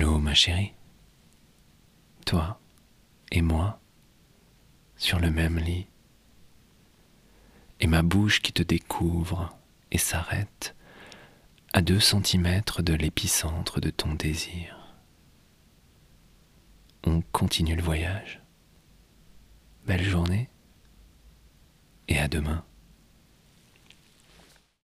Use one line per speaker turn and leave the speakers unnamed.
Allô, ma chérie? Toi et moi sur le même lit. Et ma bouche qui te découvre et s'arrête à deux centimètres de l'épicentre de ton désir. On continue le voyage. Belle journée et à demain.